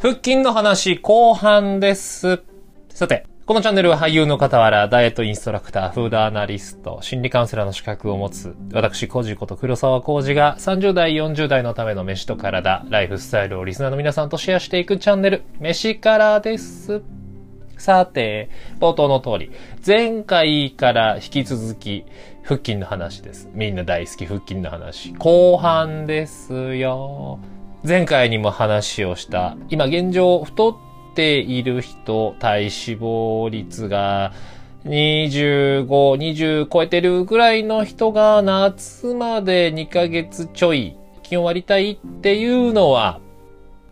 腹筋の話後半です。さて、このチャンネルは俳優の傍ら、ダイエットインストラクター、フードアナリスト、心理カウンセラーの資格を持つ、私、コジこと黒沢コージが30代、40代のための飯と体、ライフスタイルをリスナーの皆さんとシェアしていくチャンネル、飯からです。さて、冒頭の通り、前回から引き続き、腹筋の話です。みんな大好き腹筋の話。後半ですよ。前回にも話をした、今現状太っている人、体脂肪率が25、20超えてるぐらいの人が夏まで2ヶ月ちょい気温割りたいっていうのは、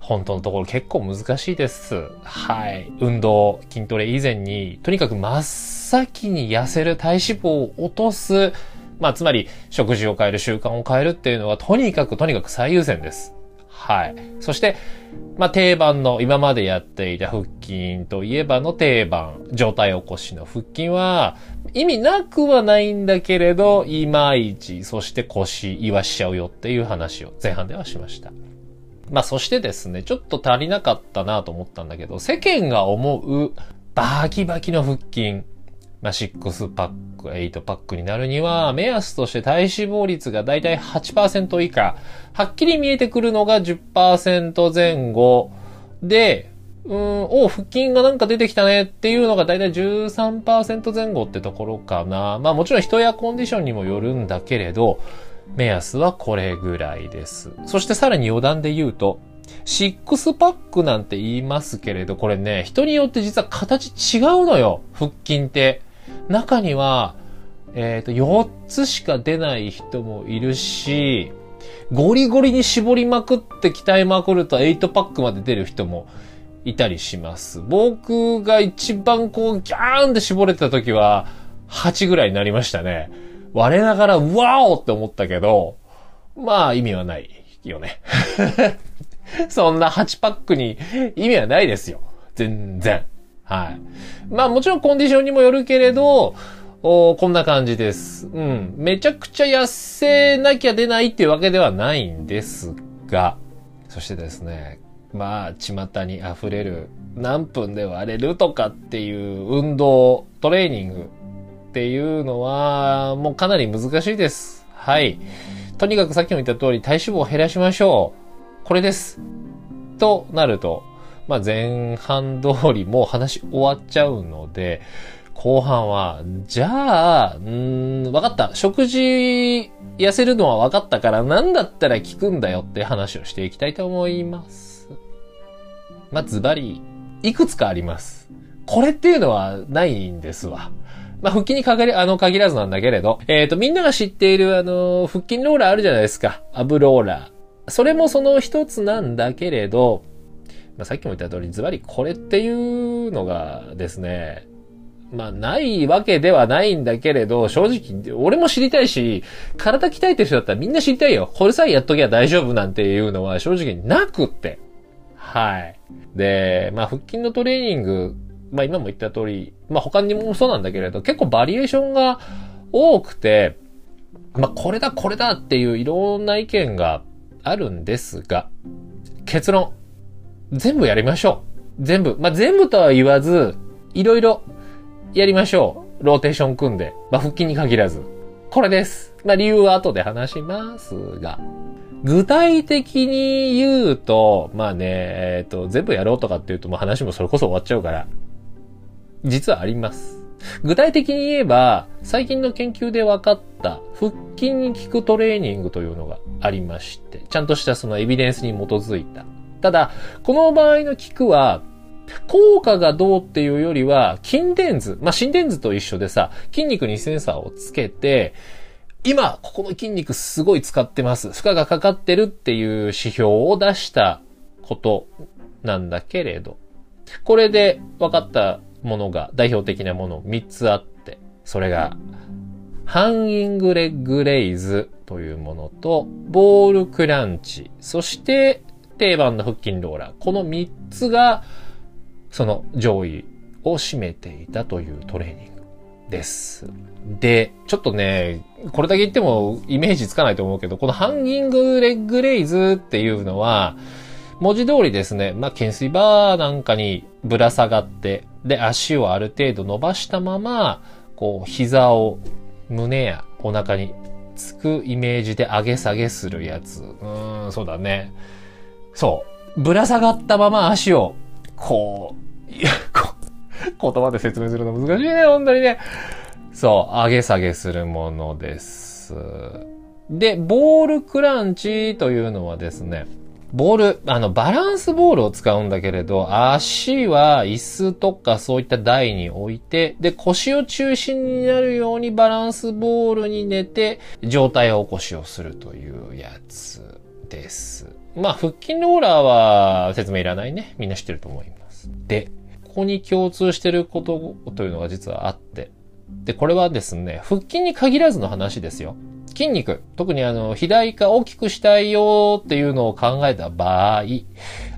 本当のところ結構難しいです。はい。運動、筋トレ以前に、とにかく真っ先に痩せる体脂肪を落とす、まあ、つまり食事を変える習慣を変えるっていうのは、とにかくとにかく最優先です。はい。そして、まあ、定番の今までやっていた腹筋といえばの定番、状態起こしの腹筋は、意味なくはないんだけれど、いまいち、そして腰言わしちゃうよっていう話を前半ではしました。まあ、そしてですね、ちょっと足りなかったなと思ったんだけど、世間が思うバキバキの腹筋。まあ、6パック、8パックになるには、目安として体脂肪率がだいたい8%以下、はっきり見えてくるのが10%前後で、うん、お腹筋がなんか出てきたねっていうのがだいたい13%前後ってところかな。まあもちろん人やコンディションにもよるんだけれど、目安はこれぐらいです。そしてさらに余談で言うと、シックスパックなんて言いますけれど、これね、人によって実は形違うのよ。腹筋って。中には、えっ、ー、と、4つしか出ない人もいるし、ゴリゴリに絞りまくって鍛えまくると8パックまで出る人もいたりします。僕が一番こうギャーンって絞れた時は8ぐらいになりましたね。我ながら、ワオって思ったけど、まあ意味はないよね。そんな8パックに意味はないですよ。全然。はい。まあもちろんコンディションにもよるけれど、おこんな感じです。うん。めちゃくちゃ痩せなきゃ出ないっていうわけではないんですが、そしてですね、まあ、巷に溢れる何分で割れるとかっていう運動、トレーニングっていうのは、もうかなり難しいです。はい。とにかくさっきも言った通り、体脂肪を減らしましょう。これです。となると、まあ、前半通りもう話終わっちゃうので、後半は、じゃあ、うん、わかった。食事痩せるのはわかったから、なんだったら効くんだよって話をしていきたいと思います。まあ、ズバリ、いくつかあります。これっていうのはないんですわ。まあ、腹筋に限り、あの、限らずなんだけれど、えっ、ー、と、みんなが知っている、あの、腹筋ローラーあるじゃないですか。アブローラー。それもその一つなんだけれど、まあ、さっきも言った通り、ズバリこれっていうのがですね、まあ、ないわけではないんだけれど、正直、俺も知りたいし、体鍛えてる人だったらみんな知りたいよ。これさえやっときゃ大丈夫なんていうのは正直なくって。はい。で、まあ、腹筋のトレーニング、まあ、今も言った通り、まあ、他にもそうなんだけれど、結構バリエーションが多くて、まあ、これだ、これだっていういろんな意見があるんですが、結論。全部やりましょう。全部。まあ、全部とは言わず、いろいろやりましょう。ローテーション組んで。まあ、腹筋に限らず。これです。まあ、理由は後で話しますが。具体的に言うと、まあね、えっ、ー、と、全部やろうとかっていうと、もう話もそれこそ終わっちゃうから。実はあります。具体的に言えば、最近の研究で分かった腹筋に効くトレーニングというのがありまして、ちゃんとしたそのエビデンスに基づいた。ただ、この場合の効くは、効果がどうっていうよりは、筋電図、まあ、心電図と一緒でさ、筋肉にセンサーをつけて、今、ここの筋肉すごい使ってます。負荷がかかってるっていう指標を出したことなんだけれど、これで分かったものが、代表的なもの3つあって、それが、ハンギングレッグレイズというものと、ボールクランチ、そして定番の腹筋ローラー。この3つが、その上位を占めていたというトレーニングです。で、ちょっとね、これだけ言ってもイメージつかないと思うけど、このハンギングレッグレイズっていうのは、文字通りですね、まあ、懸垂バーなんかにぶら下がって、で、足をある程度伸ばしたまま、こう、膝を胸やお腹につくイメージで上げ下げするやつ。うーん、そうだね。そう。ぶら下がったまま足を、こう、いや、こ、言葉で説明するの難しいね、本当にね。そう、上げ下げするものです。で、ボールクランチというのはですね、ボール、あの、バランスボールを使うんだけれど、足は椅子とかそういった台に置いて、で、腰を中心になるようにバランスボールに寝て、状態を起こしをするというやつです。まあ、腹筋ローラーは説明いらないね。みんな知ってると思います。で、ここに共通してることというのが実はあって、で、これはですね、腹筋に限らずの話ですよ。筋肉、特にあの、肥大化大きくしたいよっていうのを考えた場合、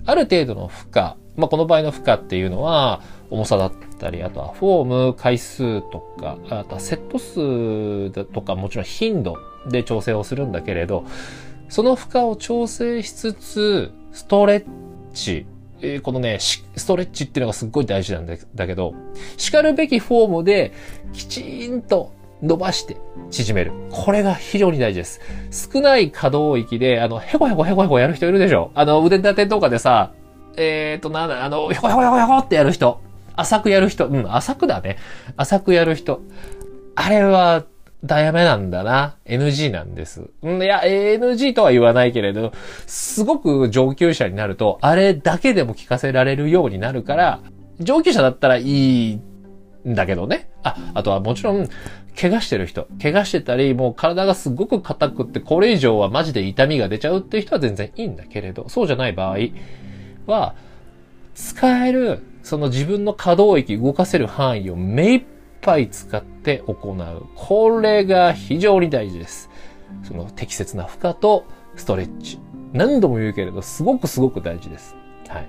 ある程度の負荷、まあ、この場合の負荷っていうのは、重さだったり、あとはフォーム、回数とか、あとはセット数とか、もちろん頻度で調整をするんだけれど、その負荷を調整しつつ、ストレッチ、えー、このね、ストレッチっていうのがすっごい大事なんだけど、叱るべきフォームで、きちんと伸ばして縮める。これが非常に大事です。少ない可動域で、あの、へこへこへこへこやる人いるでしょあの、腕立てとかでさ、えーと、なんだ、あの、へこへこへこへこってやる人。浅くやる人。うん、浅くだね。浅くやる人。あれは、ダメなんだな。NG なんです。んいや、NG とは言わないけれど、すごく上級者になると、あれだけでも聞かせられるようになるから、上級者だったらいいんだけどね。あ、あとはもちろん、怪我してる人、怪我してたり、もう体がすごく硬くって、これ以上はマジで痛みが出ちゃうっていう人は全然いいんだけれど、そうじゃない場合は、使える、その自分の可動域、動かせる範囲を目いっぱい使って行う。これが非常に大事です。その適切な負荷とストレッチ。何度も言うけれど、すごくすごく大事です。はい。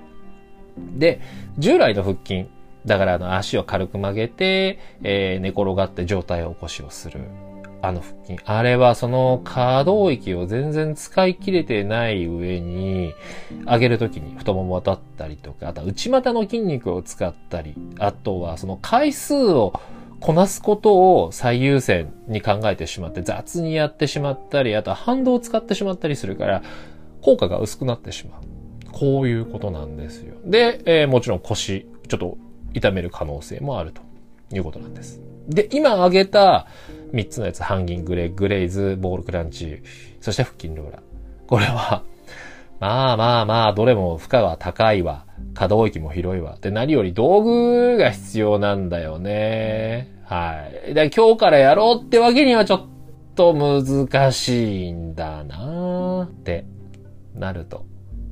で、従来の腹筋、だからあの足を軽く曲げて、えー、寝転がって上体起こしをする。あの腹筋。あれはその可動域を全然使い切れてない上に、上げるときに太もも当たったりとか、あとは内股の筋肉を使ったり、あとはその回数をこなすことを最優先に考えてしまって雑にやってしまったり、あとは反動を使ってしまったりするから、効果が薄くなってしまう。こういうことなんですよ。で、えー、もちろん腰、ちょっと痛める可能性もあるということなんです。で、今挙げた3つのやつ、ハンギングレグレイズ、ボールクランチ、そして腹筋ローラー。これは、まあまあまあ、どれも負荷は高いわ。可動域も広いわ。で、何より道具が必要なんだよね。はい。で、今日からやろうってわけにはちょっと難しいんだなってなると。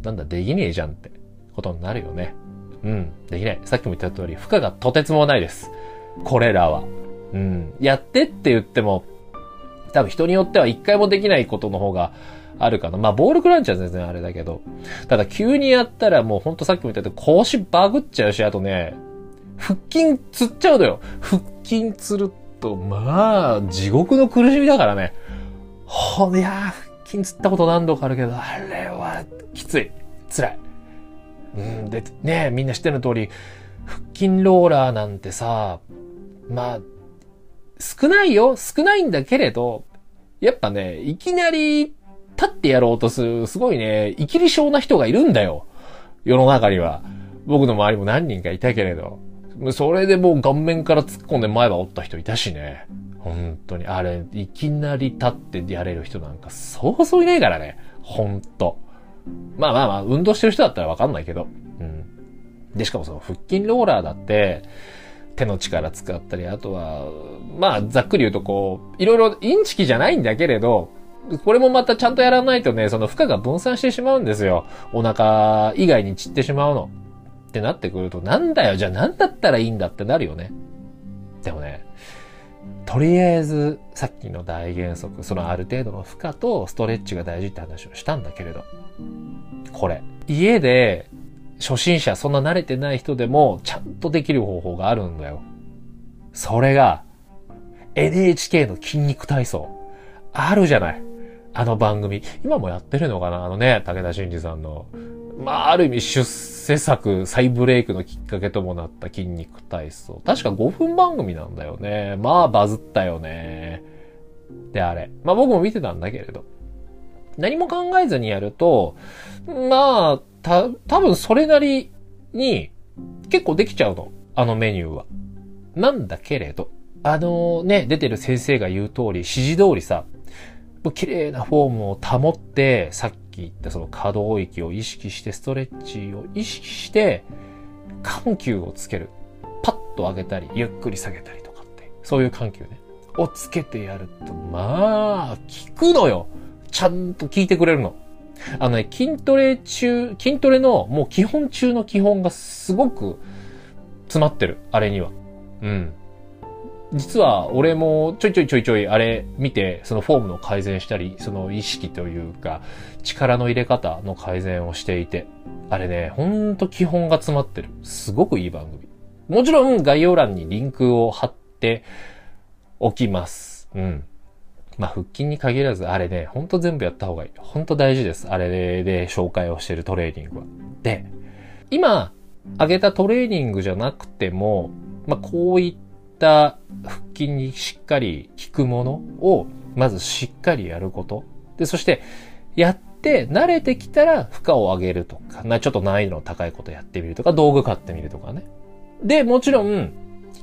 なんだ、できねえじゃんってことになるよね。うん、できない。さっきも言った通り、負荷がとてつもないです。これらは。うん。やってって言っても、多分人によっては一回もできないことの方があるかな。まあ、ボールクランチは全然あれだけど。ただ、急にやったらもうほんとさっきも言った通り、腰バグっちゃうし、あとね、腹筋つっちゃうのよ。腹筋つると、まあ、地獄の苦しみだからね。ほ、いや腹筋つったこと何度かあるけど、あれはきつい。辛い。うん、で、ねみんな知ってる通り、腹筋ローラーなんてさ、まあ、少ないよ少ないんだけれど、やっぱね、いきなり立ってやろうとする、すごいね、生きり性な人がいるんだよ。世の中には。僕の周りも何人かいたけれど。それでもう顔面から突っ込んで前歯折った人いたしね。本当に。あれ、いきなり立ってやれる人なんかそうそういないからね。ほんと。まあまあまあ、運動してる人だったらわかんないけど。うん。で、しかもその腹筋ローラーだって、手の力使ったり、あとは、まあ、ざっくり言うとこう、いろいろインチキじゃないんだけれど、これもまたちゃんとやらないとね、その負荷が分散してしまうんですよ。お腹以外に散ってしまうの。ってなってくると、なんだよ、じゃあ何だったらいいんだってなるよね。でもね、とりあえず、さっきの大原則、そのある程度の負荷とストレッチが大事って話をしたんだけれど、これ、家で初心者、そんな慣れてない人でもちゃんとできる方法があるんだよ。それが、NHK の筋肉体操。あるじゃない。あの番組。今もやってるのかな？あのね、武田真治さんの。まあ、ある意味出世作、再ブレイクのきっかけともなった筋肉体操。確か5分番組なんだよね。まあ、バズったよね。で、あれ。まあ僕も見てたんだけれど。何も考えずにやると、まあ、た、多分それなりに結構できちゃうの。あのメニューは。なんだけれど、あのね、出てる先生が言う通り、指示通りさ、綺麗なフォームを保って、さっき言ったその可動域を意識して、ストレッチを意識して、緩急をつける。パッと上げたり、ゆっくり下げたりとかって、そういう緩急ね。をつけてやると、まあ、効くのよ。ちゃんと効いてくれるの。あのね、筋トレ中、筋トレのもう基本中の基本がすごく詰まってる。あれには。うん。実は俺もちょいちょいちょいちょいあれ見て、そのフォームの改善したり、その意識というか、力の入れ方の改善をしていて、あれね、ほんと基本が詰まってる。すごくいい番組。もちろん概要欄にリンクを貼っておきます。うん。まあ、腹筋に限らず、あれね、ほんと全部やった方がいい。ほんと大事です。あれで紹介をしてるトレーニングは。で、今、上げたトレーニングじゃなくても、まあ、こういった腹筋にしっかり効くものを、まずしっかりやること。で、そして、やって慣れてきたら負荷を上げるとか、なちょっと難易度の高いことやってみるとか、道具買ってみるとかね。で、もちろん、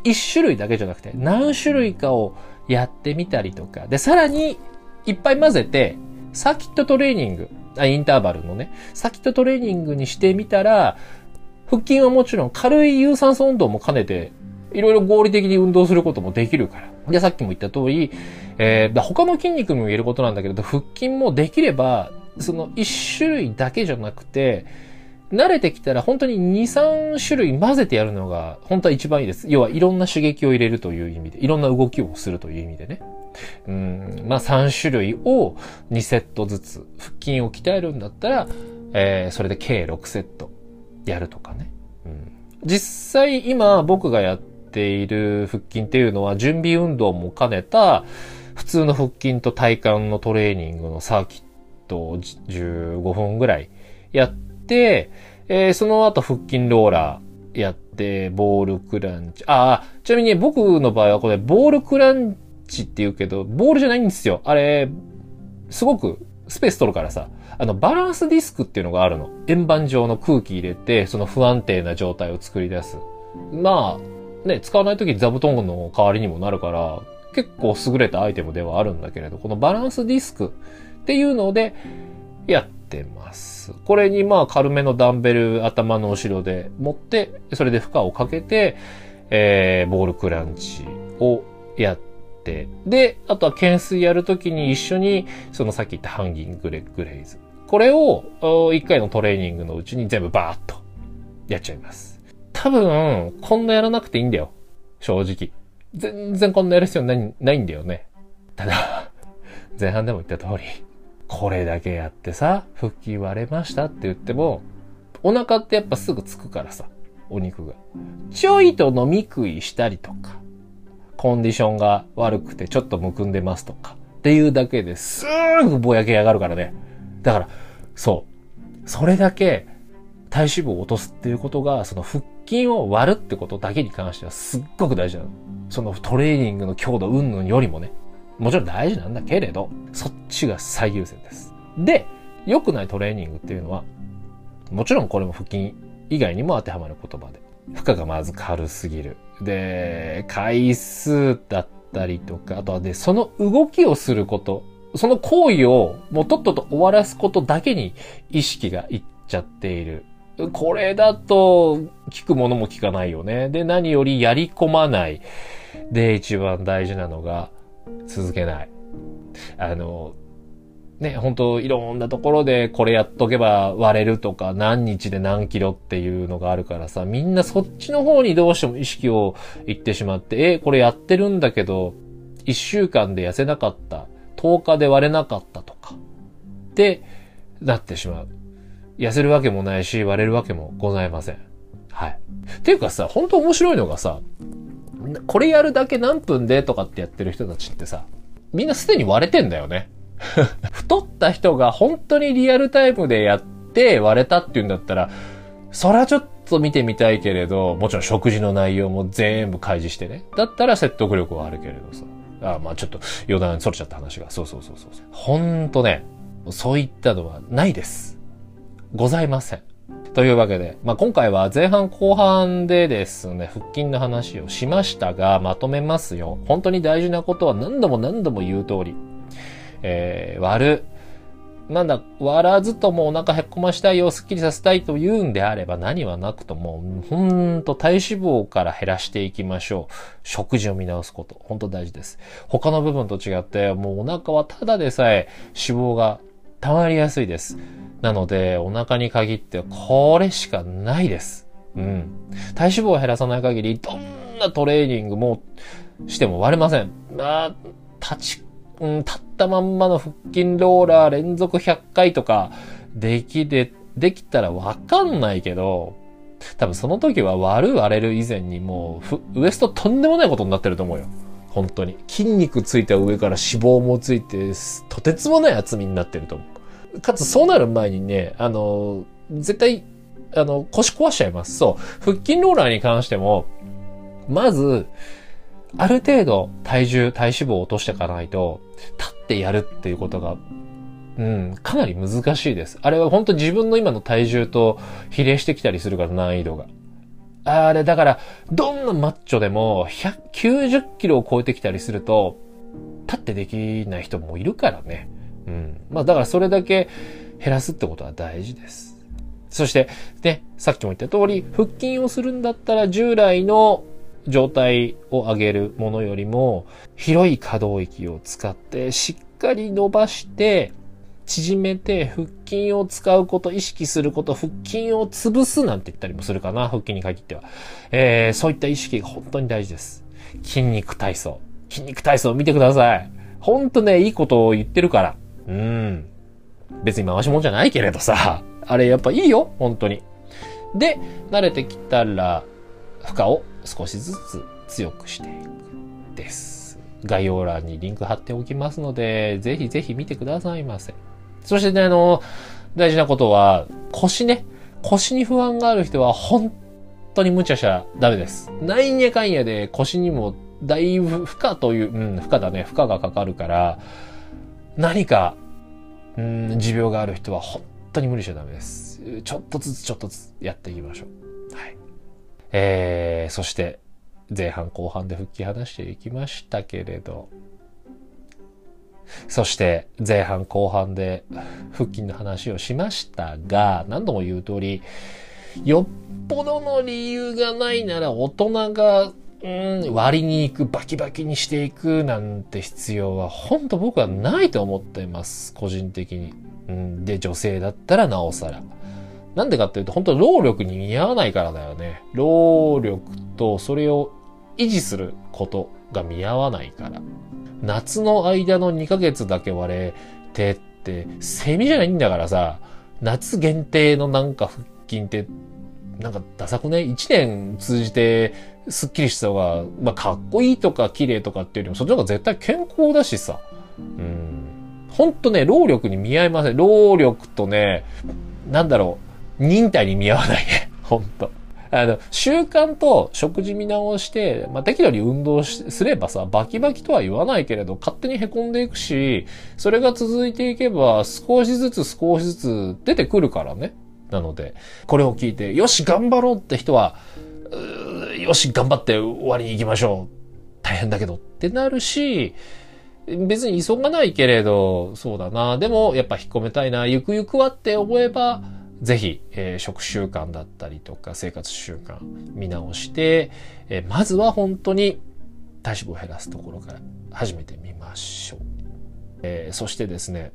一種類だけじゃなくて、何種類かをやってみたりとか。で、さらに、いっぱい混ぜて、サーキットトレーニング、あ、インターバルのね、サーキットトレーニングにしてみたら、腹筋はもちろん軽い有酸素運動も兼ねて、いろいろ合理的に運動することもできるから。で、さっきも言った通り、えー、他の筋肉にも言えることなんだけど、腹筋もできれば、その一種類だけじゃなくて、慣れてきたら本当に2、3種類混ぜてやるのが本当は一番いいです。要はいろんな刺激を入れるという意味で、いろんな動きをするという意味でね。うん、まあ3種類を2セットずつ、腹筋を鍛えるんだったら、えー、それで計6セットやるとかね。うん、実際今僕がやっている腹筋っていうのは準備運動も兼ねた普通の腹筋と体幹のトレーニングのサーキットを15分ぐらいやって、えー、その後腹筋ローラーやって、ボールクランチ。ああ、ちなみに、僕の場合はこれ、ボールクランチって言うけど、ボールじゃないんですよ。あれ、すごくスペース取るからさ。あの、バランスディスクっていうのがあるの。円盤状の空気入れて、その不安定な状態を作り出す。まあ、ね、使わないとき座布団の代わりにもなるから、結構優れたアイテムではあるんだけれど、このバランスディスクっていうので、やってます。これにまあ軽めのダンベル頭の後ろで持って、それで負荷をかけて、えー、ボールクランチをやって、で、あとは懸垂やるときに一緒に、そのさっき言ったハンギングレッグレイズ。これを、一回のトレーニングのうちに全部バーッとやっちゃいます。多分、こんなやらなくていいんだよ。正直。全然こんなやる必要ない、ないんだよね。ただ、前半でも言った通り、これだけやってさ、腹筋割れましたって言っても、お腹ってやっぱすぐつくからさ、お肉が。ちょいと飲み食いしたりとか、コンディションが悪くてちょっとむくんでますとか、っていうだけですぐぼやけ上がるからね。だから、そう。それだけ体脂肪を落とすっていうことが、その腹筋を割るってことだけに関してはすっごく大事なの。そのトレーニングの強度云々よりもね。もちろん大事なんだけれど、そっちが最優先です。で、良くないトレーニングっていうのは、もちろんこれも腹筋以外にも当てはまる言葉で。負荷がまず軽すぎる。で、回数だったりとか、あとはで、その動きをすること、その行為をもうとっとと終わらすことだけに意識がいっちゃっている。これだと、聞くものも聞かないよね。で、何よりやり込まない。で、一番大事なのが、続けない。あの、ね、本当いろんなところでこれやっとけば割れるとか何日で何キロっていうのがあるからさ、みんなそっちの方にどうしても意識をいってしまって、え、これやってるんだけど、1週間で痩せなかった、10日で割れなかったとか、ってなってしまう。痩せるわけもないし、割れるわけもございません。はい。っていうかさ、本当面白いのがさ、これやるだけ何分でとかってやってる人たちってさ、みんなすでに割れてんだよね。太った人が本当にリアルタイムでやって割れたっていうんだったら、そらちょっと見てみたいけれど、もちろん食事の内容も全部開示してね。だったら説得力はあるけれどさ。あまあちょっと余談それちゃった話が。そうそうそうそう。ほんとね、そういったのはないです。ございません。というわけで、まあ、今回は前半後半でですね、腹筋の話をしましたが、まとめますよ。本当に大事なことは何度も何度も言う通り。えー、割る。なんだ、割らずともお腹へっこましたいよ、スッキリさせたいと言うんであれば何はなくとも、ほんと体脂肪から減らしていきましょう。食事を見直すこと。本当大事です。他の部分と違って、もうお腹はただでさえ脂肪が溜まりやすいです。なので、お腹に限ってこれしかないです。うん。体脂肪を減らさない限り、どんなトレーニングもしても割れません。まあ、立ちうん、立ったまんまの腹筋ローラー連続100回とか、できで、できたらわかんないけど、多分その時は割る割れる以前にもう、ウエストとんでもないことになってると思うよ。本当に。筋肉ついた上から脂肪もついて、とてつもない厚みになってると思う。かつそうなる前にね、あの、絶対、あの、腰壊しちゃいます。そう。腹筋ローラーに関しても、まず、ある程度体重、体脂肪を落としていかないと、立ってやるっていうことが、うん、かなり難しいです。あれは本当自分の今の体重と比例してきたりするから難易度が。あれ、だから、どんなマッチョでも190キロを超えてきたりすると、立ってできない人もいるからね。うん。まあだからそれだけ減らすってことは大事です。そして、ね、さっきも言った通り、腹筋をするんだったら従来の状態を上げるものよりも、広い可動域を使ってしっかり伸ばして、縮めて腹筋を使うこと、意識すること、腹筋を潰すなんて言ったりもするかな、腹筋に限っては。えー、そういった意識が本当に大事です。筋肉体操。筋肉体操見てください。ほんとね、いいことを言ってるから。うん。別に回しもんじゃないけれどさ。あれやっぱいいよ、本当に。で、慣れてきたら、負荷を少しずつ強くしていくです。概要欄にリンク貼っておきますので、ぜひぜひ見てくださいませ。そしてね、あの、大事なことは、腰ね。腰に不安がある人は本当に無茶しちゃダメです。なんやかんやで腰にもだいぶ負荷という、うん、負荷だね。負荷がかかるから、何か、うん、持病がある人は本当に無理しちゃダメです。ちょっとずつちょっとずつやっていきましょう。はい。えー、そして前半後半で復帰話していきましたけれど、そして前半後半で腹筋の話をしましたが、何度も言う通り、よっぽどの理由がないなら大人が、うん、割りに行く、バキバキにしていくなんて必要は本当僕はないと思っています。個人的に。うん、で、女性だったらなおさら。なんでかっていうと、本当労力に見合わないからだよね。労力とそれを維持することが見合わないから。夏の間の2ヶ月だけ割れてって、セミじゃないんだからさ、夏限定のなんか腹筋って、なんかダサくね？一年通じてスッキリした方が、まあかっこいいとか綺麗とかっていうよりも、そっちの方が絶対健康だしさ。うん。ほんとね、労力に見合いません。労力とね、なんだろう。忍耐に見合わないね。ほんと。あの、習慣と食事見直して、まあ、適度に運動すればさ、バキバキとは言わないけれど、勝手に凹んでいくし、それが続いていけば、少しずつ少しずつ出てくるからね。なので、これを聞いて、よし、頑張ろうって人は、よし、頑張って終わりに行きましょう。大変だけどってなるし、別に急がないけれど、そうだな。でも、やっぱ引っ込めたいな。ゆくゆくはって思えば、ぜひ、えー、食習慣だったりとか生活習慣見直して、えー、まずは本当に体脂肪を減らすところから始めてみましょう。えー、そしてですね、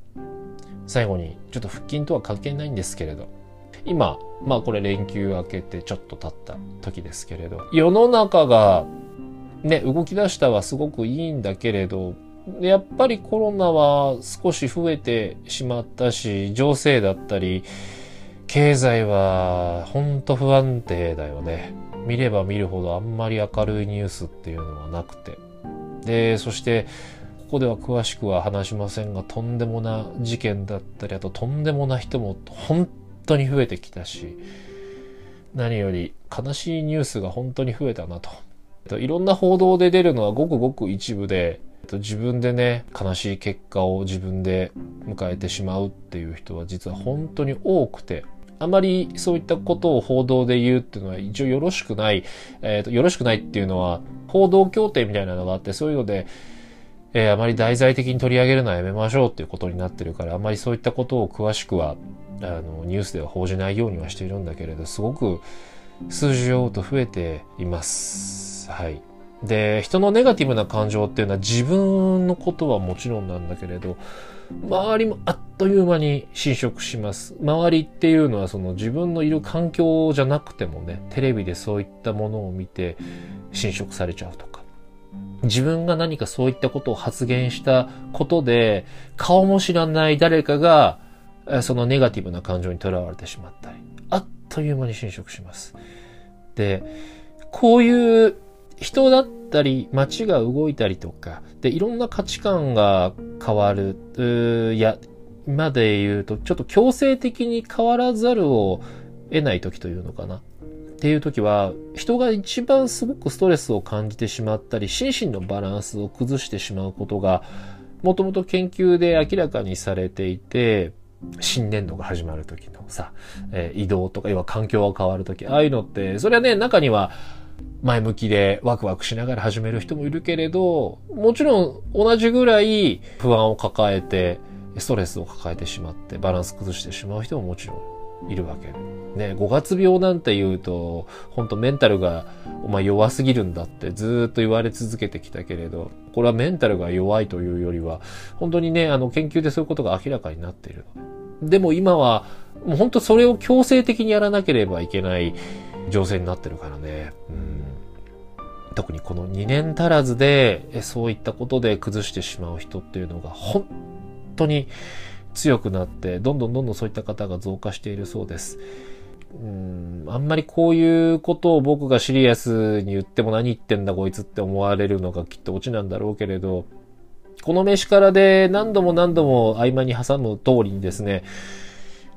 最後にちょっと腹筋とは関係ないんですけれど、今、まあこれ連休明けてちょっと経った時ですけれど、世の中がね、動き出したはすごくいいんだけれど、やっぱりコロナは少し増えてしまったし、情勢だったり、経済はほんと不安定だよね。見れば見るほどあんまり明るいニュースっていうのはなくて。で、そして、ここでは詳しくは話しませんが、とんでもな事件だったり、あととんでもな人も本当に増えてきたし、何より悲しいニュースが本当に増えたなと。いろんな報道で出るのはごくごく一部で、自分でね、悲しい結果を自分で迎えてしまうっていう人は実は本当に多くて、あまりそういったことを報道で言うっていうのは一応よろしくない、えっ、ー、と、よろしくないっていうのは報道協定みたいなのがあって、そういうので、えー、あまり題材的に取り上げるのはやめましょうっていうことになってるから、あまりそういったことを詳しくは、あの、ニュースでは報じないようにはしているんだけれど、すごく数字をと増えています。はい。で、人のネガティブな感情っていうのは自分のことはもちろんなんだけれど、周りもあっという間に侵食します。周りっていうのはその自分のいる環境じゃなくてもね、テレビでそういったものを見て侵食されちゃうとか。自分が何かそういったことを発言したことで、顔も知らない誰かが、そのネガティブな感情にとらわれてしまったり、あっという間に侵食します。で、こういう人だったり、街が動いたりとか、で、いろんな価値観が変わる、いや、まで言うと、ちょっと強制的に変わらざるを得ない時というのかな。っていう時は、人が一番すごくストレスを感じてしまったり、心身のバランスを崩してしまうことが、もともと研究で明らかにされていて、新年度が始まる時のさ、えー、移動とか、要は環境が変わる時、ああいうのって、それはね、中には、前向きでワクワクしながら始める人もいるけれど、もちろん同じぐらい不安を抱えて、ストレスを抱えてしまってバランス崩してしまう人ももちろんいるわけ。ね、5月病なんて言うと、本当メンタルがお前弱すぎるんだってずっと言われ続けてきたけれど、これはメンタルが弱いというよりは、本当にね、あの研究でそういうことが明らかになっている。でも今は、もう本当それを強制的にやらなければいけない情勢になってるからね。うん特にこの2年足らずでそういったことで崩してしまう人っていうのが本当に強くなって、どんどんどんどんそういった方が増加しているそうです。うんあんまりこういうことを僕がシリアスに言っても何言ってんだこいつって思われるのがきっとオチなんだろうけれど、この飯からで何度も何度も合間に挟む通りにですね、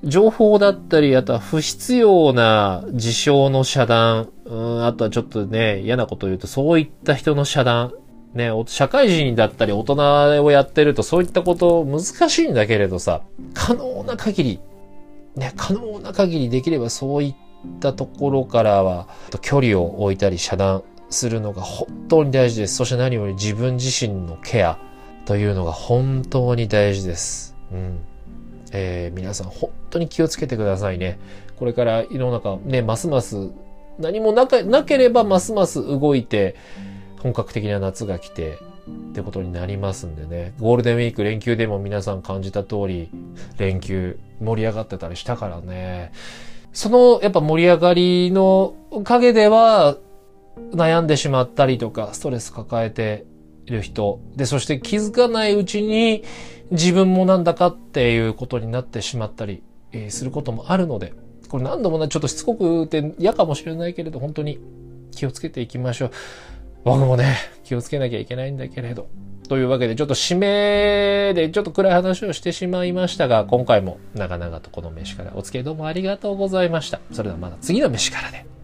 情報だったり、あとは不必要な事象の遮断、うん、あとはちょっとね、嫌なこと言うと、そういった人の遮断、ね、社会人だったり大人をやってるとそういったこと難しいんだけれどさ、可能な限り、ね、可能な限りできればそういったところからは距離を置いたり遮断するのが本当に大事です。そして何より自分自身のケアというのが本当に大事です。うん。えー、皆さん本当に気をつけてくださいね。これから世の中ね、ますます何もなかなければますます動いて、本格的な夏が来て、ってことになりますんでね。ゴールデンウィーク連休でも皆さん感じた通り、連休盛り上がってたりしたからね。そのやっぱ盛り上がりの陰では悩んでしまったりとか、ストレス抱えている人。で、そして気づかないうちに自分もなんだかっていうことになってしまったりえすることもあるので、これ何度もね、ちょっとしつこくて嫌かもしれないけれど、本当に気をつけていきましょう。僕もね、気をつけなきゃいけないんだけれど。というわけで、ちょっと締めでちょっと暗い話をしてしまいましたが、今回も長々とこの飯からお付き合いどうもありがとうございました。それではまた次の飯からで。